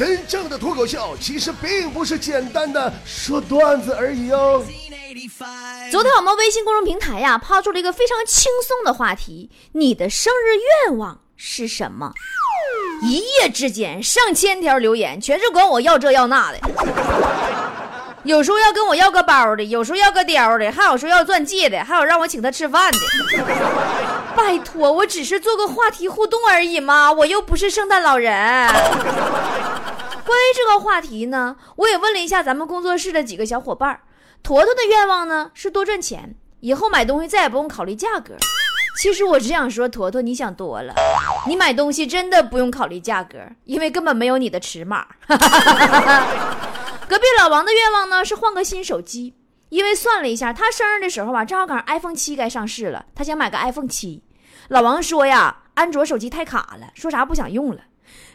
真正的脱口秀其实并不是简单的说段子而已哦。昨天我们微信公众平台呀抛出了一个非常轻松的话题：你的生日愿望是什么？一夜之间上千条留言，全是管我要这要那的。有时候要跟我要个包的，有时候要个貂的，还有说要钻戒的，还有让我请他吃饭的。拜托，我只是做个话题互动而已嘛，我又不是圣诞老人。关于这个话题呢，我也问了一下咱们工作室的几个小伙伴儿。坨坨的愿望呢是多赚钱，以后买东西再也不用考虑价格。其实我只想说，坨坨你想多了，你买东西真的不用考虑价格，因为根本没有你的尺码。隔壁老王的愿望呢是换个新手机，因为算了一下，他生日的时候吧，正好赶上 iPhone 七该上市了，他想买个 iPhone 七。老王说呀，安卓手机太卡了，说啥不想用了。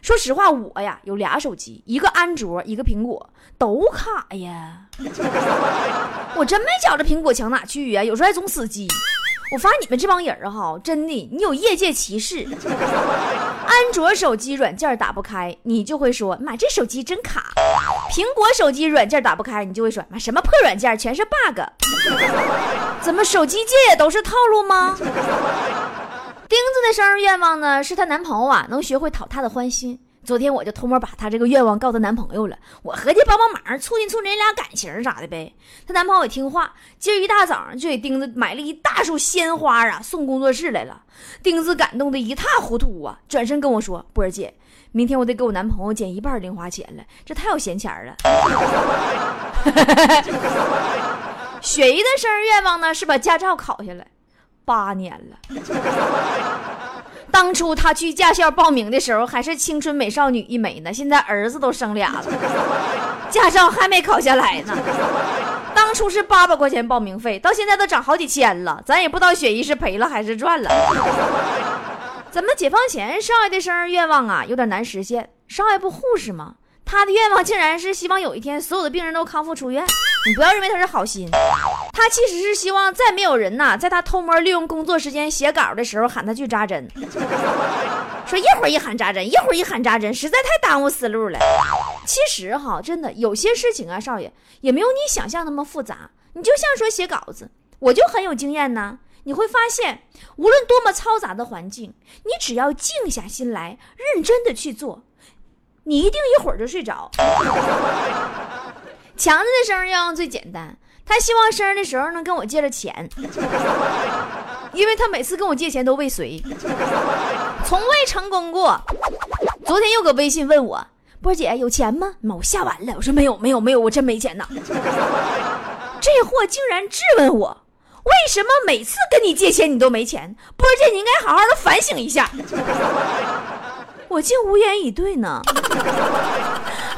说实话，我呀有俩手机，一个安卓，一个苹果，都卡呀。我真没觉着苹果强哪去呀，有时候还总死机。我发现你们这帮人儿哈，真的，你有业界歧视。安卓手机软件打不开，你就会说妈这手机真卡；苹果手机软件打不开，你就会说妈什么破软件，全是 bug。怎么手机界也都是套路吗？钉子的生日愿望呢，是她男朋友啊能学会讨她的欢心。昨天我就偷摸把她这个愿望告诉男朋友了，我合计帮帮忙，促进促进人俩感情啥的呗。她男朋友也听话，今儿一大早就给钉子买了一大束鲜花啊，送工作室来了。钉子感动的一塌糊涂啊，转身跟我说：“波儿姐，明天我得给我男朋友减一半零花钱了，这太有闲钱了。”雪姨的生日愿望呢是把驾照考下来，八年了。当初他去驾校报名的时候，还是青春美少女一枚呢。现在儿子都生俩了，驾照还没考下来呢。当初是八百块钱报名费，到现在都涨好几千了。咱也不知道雪姨是赔了还是赚了。咱们解放前少爷的生日愿望啊，有点难实现。少爷不护士吗？他的愿望竟然是希望有一天所有的病人都康复出院。你不要认为他是好心，他其实是希望再没有人呐，在他偷摸利用工作时间写稿的时候喊他去扎针。说一会儿一喊扎针，一会儿一喊扎针，实在太耽误思路了。其实哈，真的有些事情啊，少爷也没有你想象那么复杂。你就像说写稿子，我就很有经验呢。你会发现，无论多么嘈杂的环境，你只要静下心来，认真的去做，你一定一会儿就睡着。强子的生日愿望最简单，他希望生日的时候能跟我借着钱，因为他每次跟我借钱都未遂，从未成功过。昨天又搁微信问我，波姐有钱吗？妈，我吓完了，我说没有没有没有，我真没钱呐。这货竟然质问我，为什么每次跟你借钱你都没钱？波姐你应该好好的反省一下。我竟无言以对呢。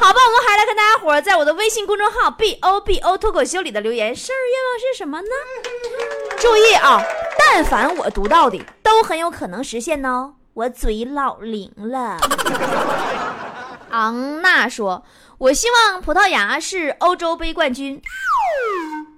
好吧，我们还来看大家伙在我的微信公众号 b o b o 脱口秀里的留言，生日愿望是什么呢？注意啊，但凡我读到的，都很有可能实现哦。我嘴老灵了。昂娜说：“我希望葡萄牙是欧洲杯冠军。”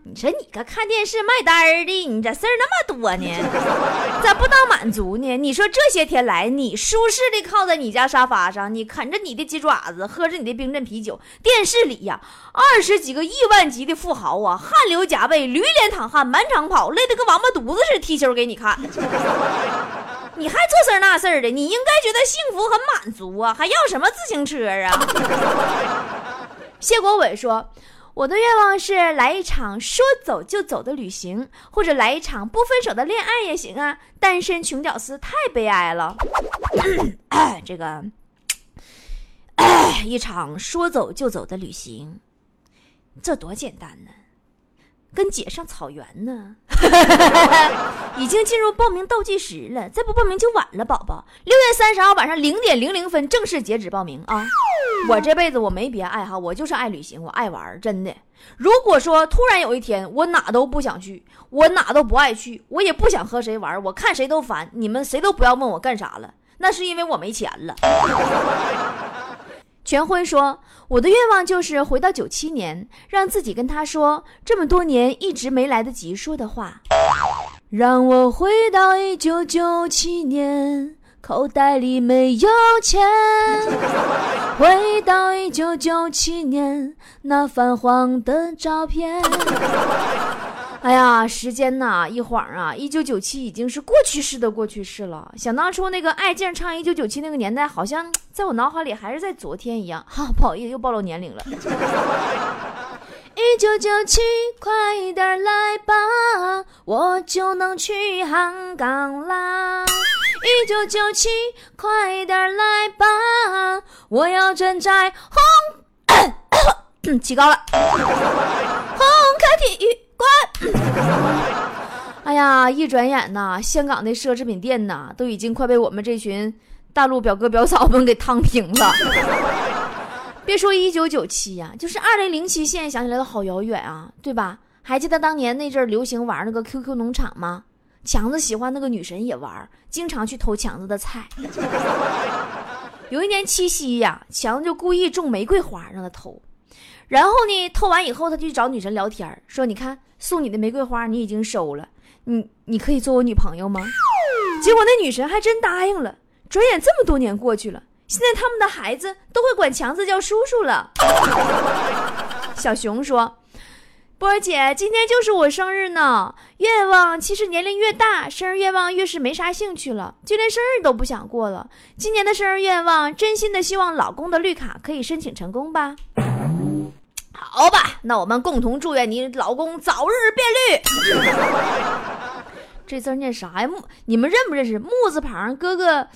你说你个看电视卖单儿的，你咋事儿那么多呢？咋不当满足呢？你说这些天来，你舒适的靠在你家沙发上，你啃着你的鸡爪子，喝着你的冰镇啤酒，电视里呀，二十几个亿万级的富豪啊，汗流浃背，驴脸淌汗，满场跑，累得跟王八犊子似的踢球给你看。你还这事儿那事儿的，你应该觉得幸福很满足啊，还要什么自行车啊？谢国伟说。我的愿望是来一场说走就走的旅行，或者来一场不分手的恋爱也行啊！单身穷屌丝太悲哀了。这个，一场说走就走的旅行，这多简单呢。跟姐上草原呢，已经进入报名倒计时了，再不报名就晚了，宝宝。六月三十号晚上零点零零分正式截止报名啊！我这辈子我没别爱好，我就是爱旅行，我爱玩，真的。如果说突然有一天我哪都不想去，我哪都不爱去，我也不想和谁玩，我看谁都烦，你们谁都不要问我干啥了，那是因为我没钱了。全辉说：“我的愿望就是回到九七年，让自己跟他说这么多年一直没来得及说的话。让我回到一九九七年，口袋里没有钱。回到一九九七年那泛黄的照片。哎呀，时间呐，一晃啊，一九九七已经是过去式的过去式了。想当初那个爱静唱一九九七那个年代，好像在我脑海里还是在昨天一样。哈，不好意思，又暴露年龄了。一九九七，快点来吧，我就能去香港啦。一九九七，快点来吧，我要站在红，起高了，红开体育。滚 哎呀！一转眼呐，香港的奢侈品店呐，都已经快被我们这群大陆表哥表嫂们给烫平了。别说一九九七呀，就是二零零七，现在想起来都好遥远啊，对吧？还记得当年那阵流行玩那个 QQ 农场吗？强子喜欢那个女神也玩，经常去偷强子的菜。有一年七夕呀，强子就故意种玫瑰花让他偷，然后呢，偷完以后他就去找女神聊天，说：“你看。”送你的玫瑰花你已经收了，你你可以做我女朋友吗？结果那女神还真答应了。转眼这么多年过去了，现在他们的孩子都会管强子叫叔叔了。小熊说：“波儿姐，今天就是我生日呢。愿望其实年龄越大，生日愿望越是没啥兴趣了，就连生日都不想过了。今年的生日愿望，真心的希望老公的绿卡可以申请成功吧。”好吧，那我们共同祝愿你老公早日变绿。这字念啥呀？木，你们认不认识？木字旁，哥哥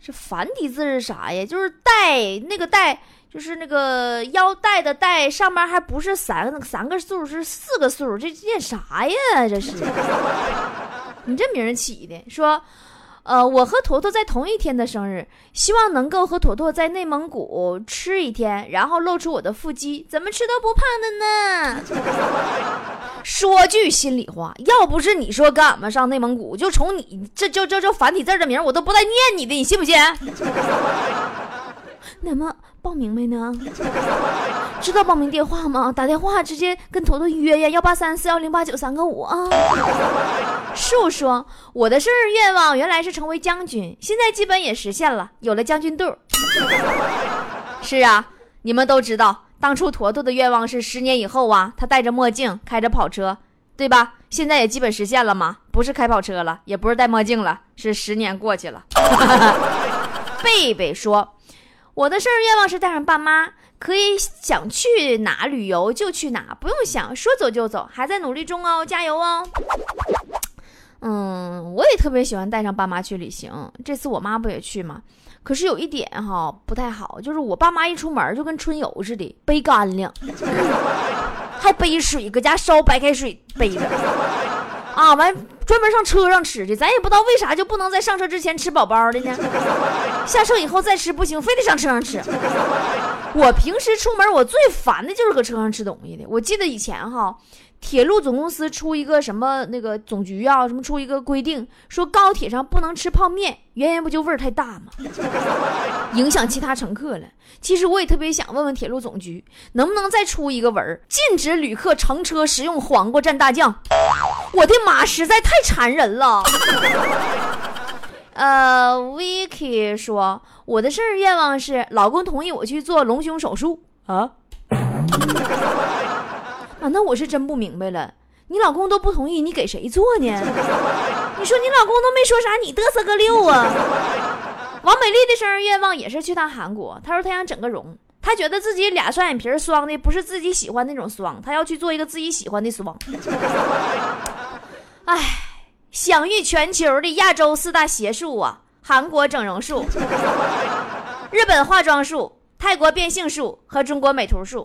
这繁体字是啥呀？就是带那个带，就是那个腰带的带，上面还不是三个三个数，是四个数，这念啥呀？这是 你这名起的，说。呃，我和坨坨在同一天的生日，希望能够和坨坨在内蒙古吃一天，然后露出我的腹肌，怎么吃都不胖的呢？说句心里话，要不是你说跟俺们上内蒙古，就从你这就这这繁体字的名，我都不带念你的，你信不信？那么报名没呢？知道报名电话吗？打电话直接跟坨坨约呀，幺八三四幺零八九三个五啊。树说：“我的生日愿望原来是成为将军，现在基本也实现了，有了将军肚。”是啊，你们都知道，当初坨坨的愿望是十年以后啊，他戴着墨镜，开着跑车，对吧？现在也基本实现了吗？不是开跑车了，也不是戴墨镜了，是十年过去了。贝贝说。我的生日愿望是带上爸妈，可以想去哪旅游就去哪，不用想，说走就走，还在努力中哦，加油哦。嗯，我也特别喜欢带上爸妈去旅行，这次我妈不也去吗？可是有一点哈不太好，就是我爸妈一出门就跟春游似的，背干粮，还背水，搁家烧白开水背着。啊，完专门上车上吃去，咱也不知道为啥就不能在上车之前吃饱饱的呢？下车以后再吃不行，非得上车上吃。我平时出门我最烦的就是搁车上吃东西的。我记得以前哈。铁路总公司出一个什么那个总局啊，什么出一个规定，说高铁上不能吃泡面，原因不就味儿太大吗？影响其他乘客了。其实我也特别想问问铁路总局，能不能再出一个文儿，禁止旅客乘车食用黄瓜蘸大酱？我的妈，实在太馋人了。呃，Vicky 说，我的生日愿望是老公同意我去做隆胸手术啊。啊，那我是真不明白了，你老公都不同意，你给谁做呢？你说你老公都没说啥，你嘚瑟个六啊！王美丽的生日愿望也是去趟韩国，她说她想整个容，她觉得自己俩双眼皮双的不是自己喜欢那种双，她要去做一个自己喜欢的双。哎，享誉全球的亚洲四大邪术啊，韩国整容术、日本化妆术、泰国变性术和中国美图术。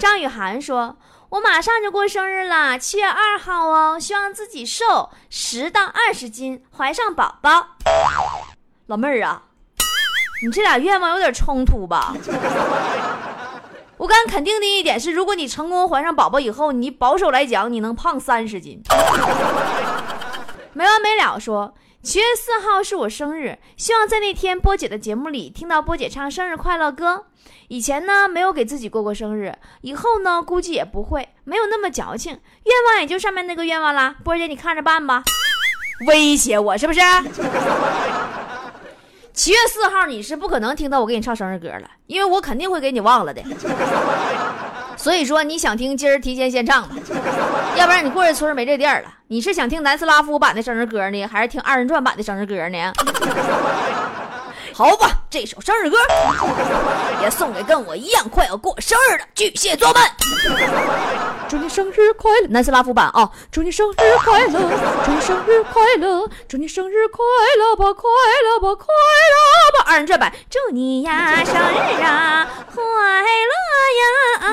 张雨涵说：“我马上就过生日了，七月二号哦，希望自己瘦十到二十斤，怀上宝宝。”老妹儿啊，你这俩愿望有点冲突吧？我敢肯定的一点是，如果你成功怀上宝宝以后，你保守来讲，你能胖三十斤。没完没了说。七月四号是我生日，希望在那天波姐的节目里听到波姐唱生日快乐歌。以前呢没有给自己过过生日，以后呢估计也不会，没有那么矫情。愿望也就上面那个愿望啦，波姐你看着办吧。威胁我是不是？七月四号你是不可能听到我给你唱生日歌了，因为我肯定会给你忘了的。所以说你想听今儿提前先唱吧，要不然你过这村没这店了。你是想听南斯拉夫版的生日歌呢，还是听二人转版的生日歌呢？好吧，这首生日歌也送给跟我一样快要过生日的巨蟹座们。祝你生日快乐，南斯拉夫版啊！祝你生日快乐，祝你生日快乐，祝你生日快乐吧，快乐吧，快乐吧！二人转版，祝你呀生日啊快乐呀！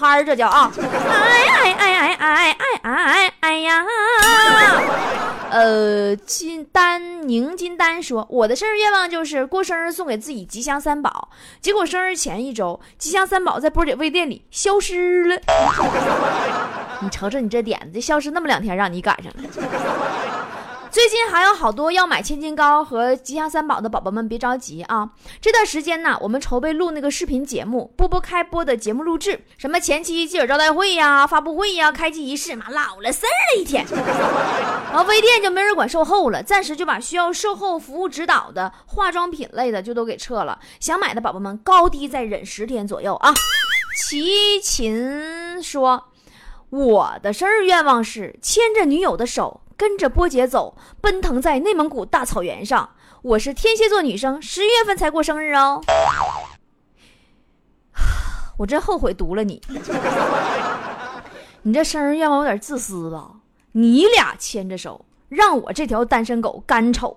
嗨这叫啊！哎哎哎哎哎哎哎哎呀！呃，金丹宁金丹说，我的生日愿望就是过生日送给自己吉祥三宝。结果生日前一周，吉祥三宝在波姐微店里消失了。你瞅瞅你这点子，消失那么两天，让你赶上了。最近还有好多要买千金膏和吉祥三宝的宝宝们，别着急啊！这段时间呢，我们筹备录那个视频节目，波波开播的节目录制，什么前期记者招待会呀、发布会呀、开机仪式，妈老了事儿了一天。然后微店就没人管售后了，暂时就把需要售后服务指导的化妆品类的就都给撤了。想买的宝宝们，高低再忍十天左右啊！齐秦说：“我的生日愿望是牵着女友的手。”跟着波姐走，奔腾在内蒙古大草原上。我是天蝎座女生，十一月份才过生日哦。我真后悔读了你，你这生日愿望有点自私吧？你俩牵着手，让我这条单身狗干瞅，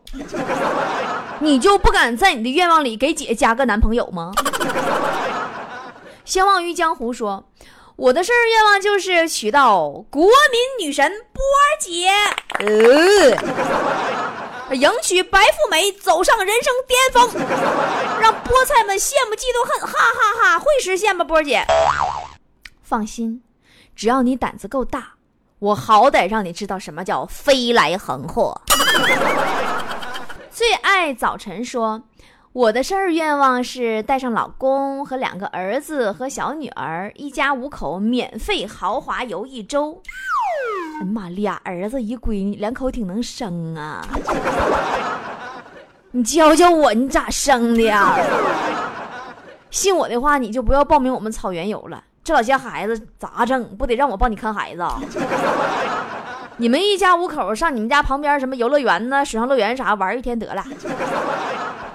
你就不敢在你的愿望里给姐加个男朋友吗？相忘于江湖说。我的生日愿望就是娶到国民女神波儿姐，呃，迎娶白富美，走上人生巅峰，让菠菜们羡慕嫉妒恨，哈哈哈！会实现吗，波儿姐？放心，只要你胆子够大，我好歹让你知道什么叫飞来横祸。最爱早晨说。我的生日愿望是带上老公和两个儿子和小女儿，一家五口免费豪华游一周。哎妈，俩儿子一闺女，两口挺能生啊！你教教我，你咋生的呀？信我的话，你就不要报名我们草原游了。这老些孩子咋整？不得让我帮你看孩子？你们一家五口上你们家旁边什么游乐园呢？水上乐园啥玩一天得了。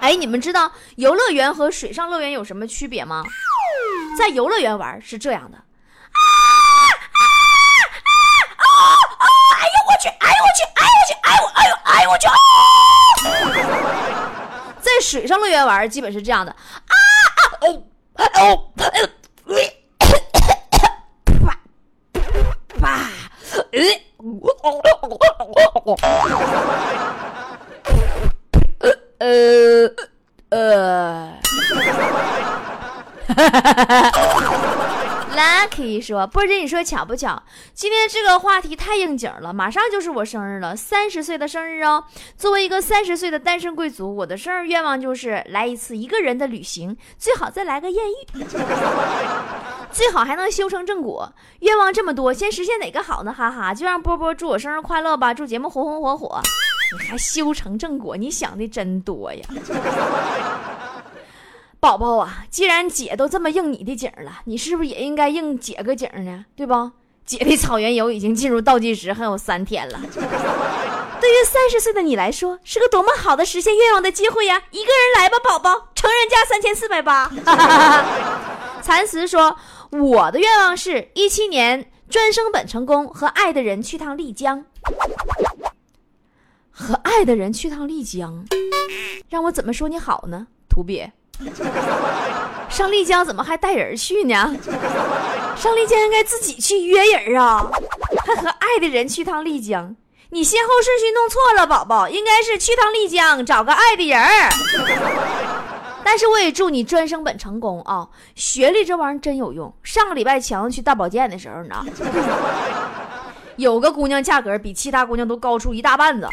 哎，你们知道游乐园和水上乐园有什么区别吗？在游乐园玩是这样的，啊啊啊啊啊！哎呦我去！哎呦我去！哎呦我去！哎呦哎呦哎呦我去！啊！在水上乐园玩基本是这样的，啊啊哦哦啪说：“波姐，你说巧不巧？今天这个话题太应景了，马上就是我生日了，三十岁的生日哦。作为一个三十岁的单身贵族，我的生日愿望就是来一次一个人的旅行，最好再来个艳遇，最好还能修成正果。愿望这么多，先实现哪个好呢？哈哈，就让波波祝我生日快乐吧，祝节目红红火火。”你还修成正果？你想的真多呀，宝宝啊！既然姐都这么应你的景了，你是不是也应该应姐个景呢？对不？姐的草原游已经进入倒计时，还有三天了。对于三十岁的你来说，是个多么好的实现愿望的机会呀！一个人来吧，宝宝，成人价三千四百八。蚕丝说：“我的愿望是一七年专升本成功，和爱的人去趟丽江。”和爱的人去趟丽江，让我怎么说你好呢？土鳖，上丽江怎么还带人去呢？上丽江应该自己去约人啊，还和爱的人去趟丽江，你先后顺序弄错了，宝宝，应该是去趟丽江找个爱的人但是我也祝你专升本成功啊！学历这玩意儿真有用。上个礼拜强去大保健的时候呢，有个姑娘价格比其他姑娘都高出一大半子。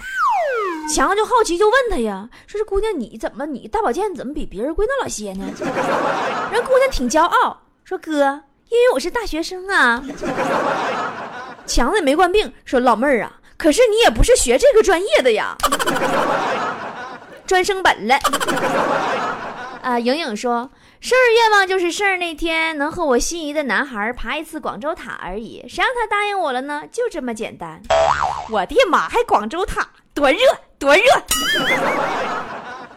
强子就好奇，就问他呀，说：“这姑娘你怎么，你大保健怎么比别人贵那老些呢？” 人姑娘挺骄傲，说：“哥，因为我是大学生啊。”强子也没惯病，说老妹儿啊，可是你也不是学这个专业的呀，专升本了。啊，莹莹说，生日愿望就是生日那天能和我心仪的男孩爬一次广州塔而已，谁让他答应我了呢？就这么简单。我的妈，还广州塔，多热多热，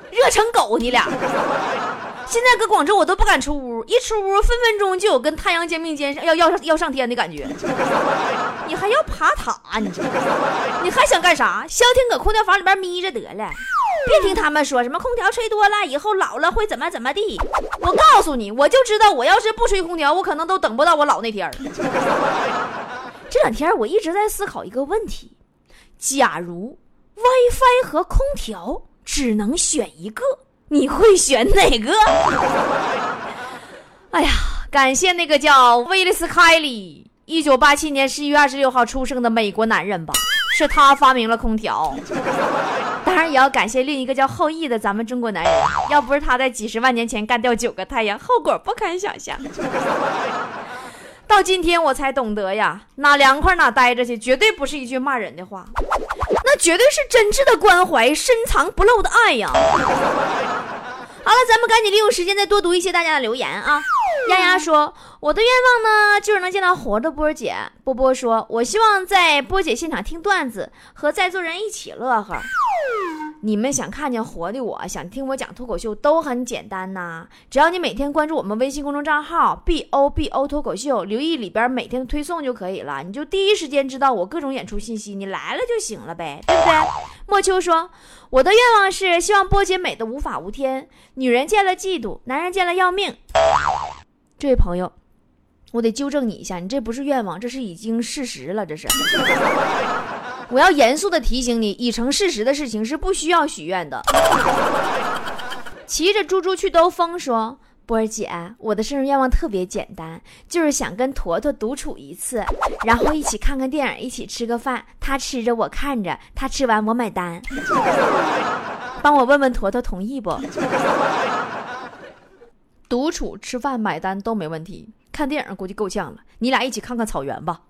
热成狗你俩。现在搁广州我都不敢出屋，一出屋分分钟就有跟太阳肩并肩要要要上天的感觉。你还要爬塔？你这，你还想干啥？消停搁空调房里边眯着得了，别听他们说什么空调吹多了以后老了会怎么怎么地。我告诉你，我就知道我要是不吹空调，我可能都等不到我老那天 这两天我一直在思考一个问题：假如 WiFi 和空调只能选一个。你会选哪个？哎呀，感谢那个叫威利斯·凯利，一九八七年十一月二十六号出生的美国男人吧，是他发明了空调。当然，也要感谢另一个叫后羿的咱们中国男人，要不是他在几十万年前干掉九个太阳，后果不堪想象。到今天我才懂得呀，哪凉快哪待着去，绝对不是一句骂人的话，绝对是真挚的关怀，深藏不露的爱呀。好了，咱们赶紧利用时间再多读一些大家的留言啊。丫丫说：“我的愿望呢，就是能见到活的波姐。”波波说：“我希望在波姐现场听段子，和在座人一起乐呵。”你们想看见活的，我想听我讲脱口秀都很简单呐，只要你每天关注我们微信公众账号 b o b o 脱口秀，留意里边每天的推送就可以了，你就第一时间知道我各种演出信息，你来了就行了呗，对不对？莫秋说：“我的愿望是希望波姐美的无法无天，女人见了嫉妒，男人见了要命。”这位朋友，我得纠正你一下，你这不是愿望，这是已经事实了，这是。我要严肃的提醒你，已成事实的事情是不需要许愿的。骑着猪猪去兜风说：“波儿姐，我的生日愿望特别简单，就是想跟坨坨独处一次，然后一起看看电影，一起吃个饭，他吃着我看着，他吃完我买单。帮我问问坨坨同意不？独处、吃饭、买单都没问题，看电影估计够呛了。你俩一起看看草原吧，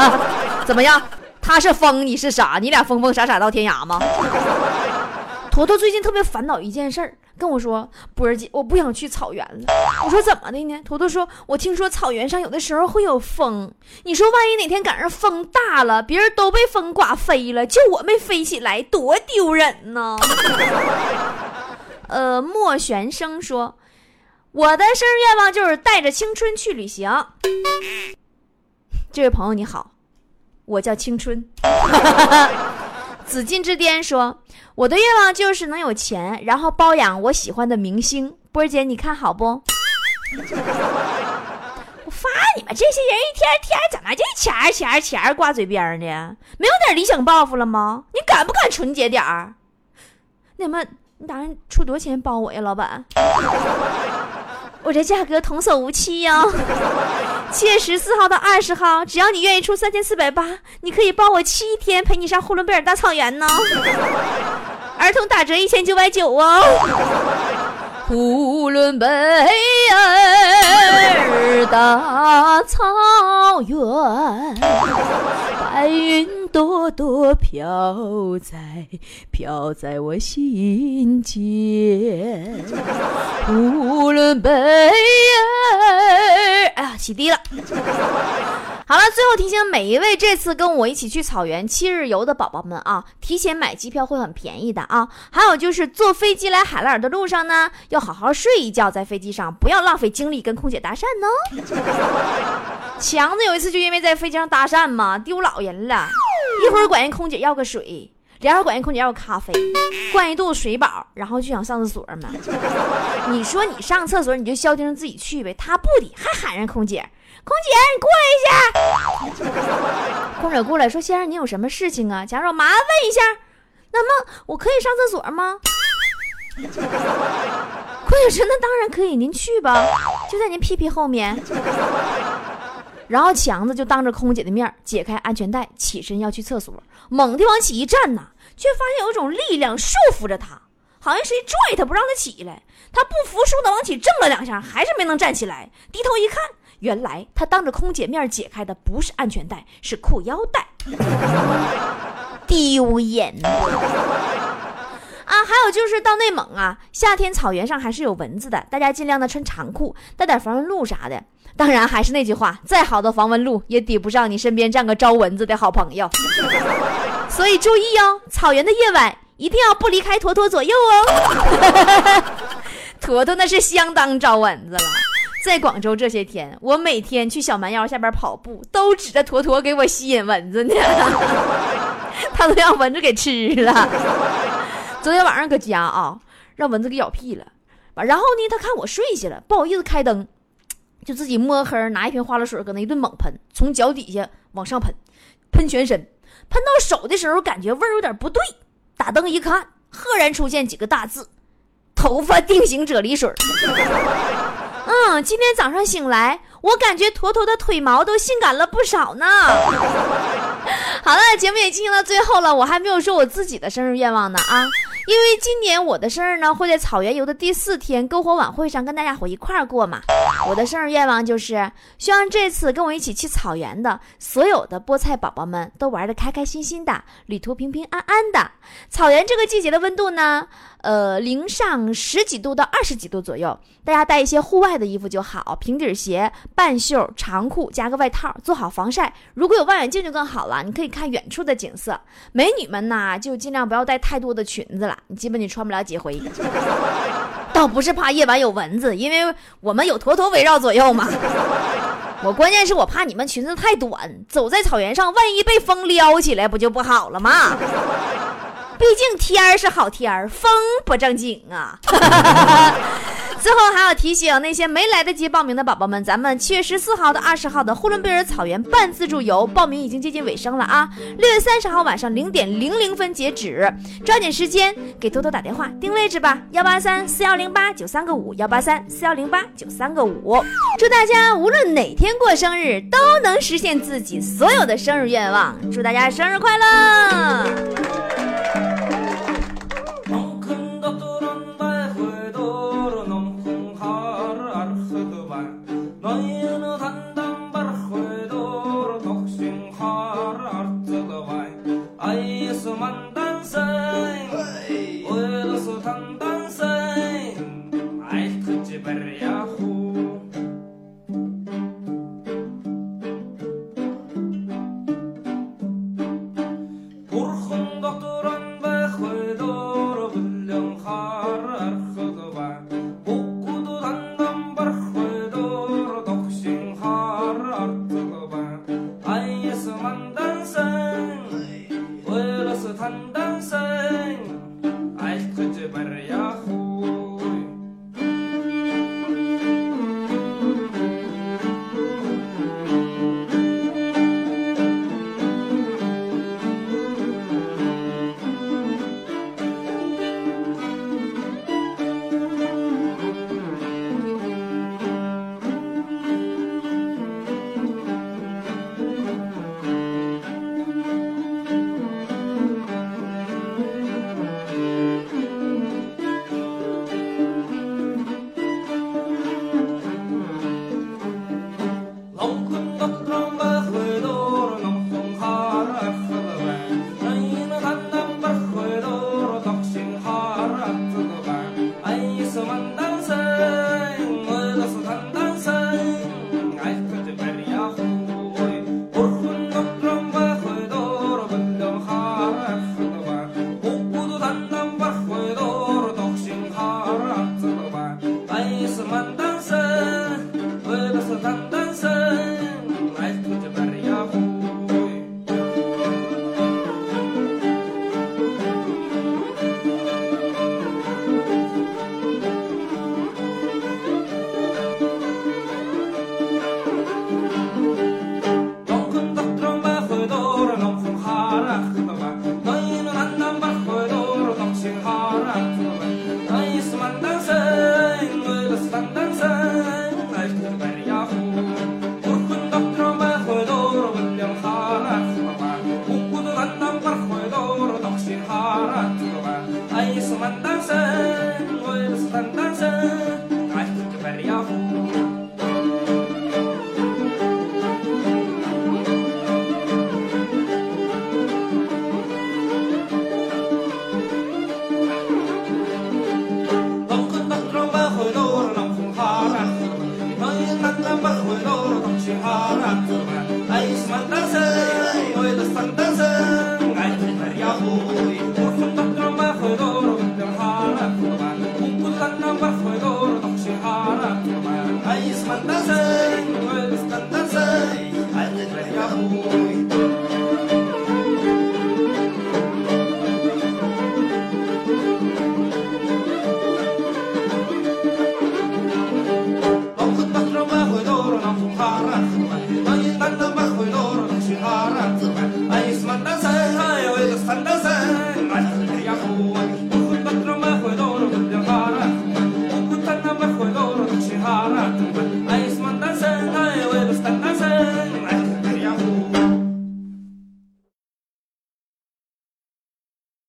怎么样？”他是疯，你是傻，你俩疯疯傻傻到天涯吗？坨坨最近特别烦恼一件事儿，跟我说：“波儿姐，我不想去草原了。”我说：“怎么的呢？”坨坨说：“我听说草原上有的时候会有风，你说万一哪天赶上风大了，别人都被风刮飞了，就我没飞起来，多丢人呢。”呃，莫玄生说：“我的生日愿望就是带着青春去旅行。”这位朋友你好。我叫青春。紫禁之巅说：“我的愿望就是能有钱，然后包养我喜欢的明星。”波儿姐，你看好不？我发你们这些人一天天怎么就钱钱钱挂嘴边呢？没有点理想抱负了吗？你敢不敢纯洁点儿？那么你打算出多少钱包我呀，老板？我这价格童叟无欺呀！七月十四号到二十号，只要你愿意出三千四百八，你可以包我七天陪你上呼伦贝尔大草原呢。儿童打折一千九百九哦。呼伦贝尔大草原，白云朵朵飘在飘在我心间。呼伦贝尔，哎呀，起低了。好了，最后提醒每一位这次跟我一起去草原七日游的宝宝们啊，提前买机票会很便宜的啊。还有就是坐飞机来海拉尔的路上呢，要好好睡一觉，在飞机上不要浪费精力跟空姐搭讪呢。强子有一次就因为在飞机上搭讪嘛，丢老人了，一会儿管人空姐要个水，然后管人空姐要个咖啡，灌一肚子水饱，然后就想上厕所嘛。你说你上厕所你就消停自己去呗，他不的还喊人空姐。空姐，你过来一下。空姐过来说：“先生，您有什么事情啊？”假如麻烦问一下，那么我可以上厕所吗？空姐说：“那当然可以，您去吧，就在您屁屁后面。”然后强子就当着空姐的面解开安全带，起身要去厕所，猛地往起一站呐，却发现有一种力量束缚着他，好像谁拽他不让他起来。他不服输的往起挣了两下，还是没能站起来。低头一看。原来他当着空姐面解开的不是安全带，是裤腰带，丢人啊！还有就是到内蒙啊，夏天草原上还是有蚊子的，大家尽量的穿长裤，带点防蚊露啥的。当然还是那句话，再好的防蚊露也抵不上你身边站个招蚊子的好朋友。所以注意哦，草原的夜晚一定要不离开坨坨左右哦。坨坨那是相当招蚊子了。在广州这些天，我每天去小蛮腰下边跑步，都指着坨坨给我吸引蚊子呢。他都让蚊子给吃了。昨天晚上搁家啊，让蚊子给咬屁了。完，然后呢，他看我睡下了，不好意思开灯，就自己摸黑拿一瓶花露水搁那一顿猛喷，从脚底下往上喷，喷全身，喷到手的时候感觉味儿有点不对，打灯一看，赫然出现几个大字：头发定型啫喱水。嗯，今天早上醒来，我感觉坨坨的腿毛都性感了不少呢。好了，节目也进行到最后了，我还没有说我自己的生日愿望呢啊！因为今年我的生日呢会在草原游的第四天篝火晚会上跟大家伙一块儿过嘛。我的生日愿望就是希望这次跟我一起去草原的所有的菠菜宝宝们都玩的开开心心的，旅途平平安安的。草原这个季节的温度呢？呃，零上十几度到二十几度左右，大家带一些户外的衣服就好，平底鞋、半袖长裤，加个外套，做好防晒。如果有望远镜就更好了，你可以看远处的景色。美女们呢，就尽量不要带太多的裙子了，你基本你穿不了几回。倒不是怕夜晚有蚊子，因为我们有坨坨围绕左右嘛。我关键是我怕你们裙子太短，走在草原上，万一被风撩起来，不就不好了吗？毕竟天儿是好天儿，风不正经啊。最后还要提醒那些没来得及报名的宝宝们，咱们七月十四号到二十号的呼伦贝尔草原半自助游报名已经接近尾声了啊！六月三十号晚上零点零零分截止，抓紧时间给多多打电话定位置吧，幺八三四幺零八九三个五，幺八三四幺零八九三个五。祝大家无论哪天过生日都能实现自己所有的生日愿望，祝大家生日快乐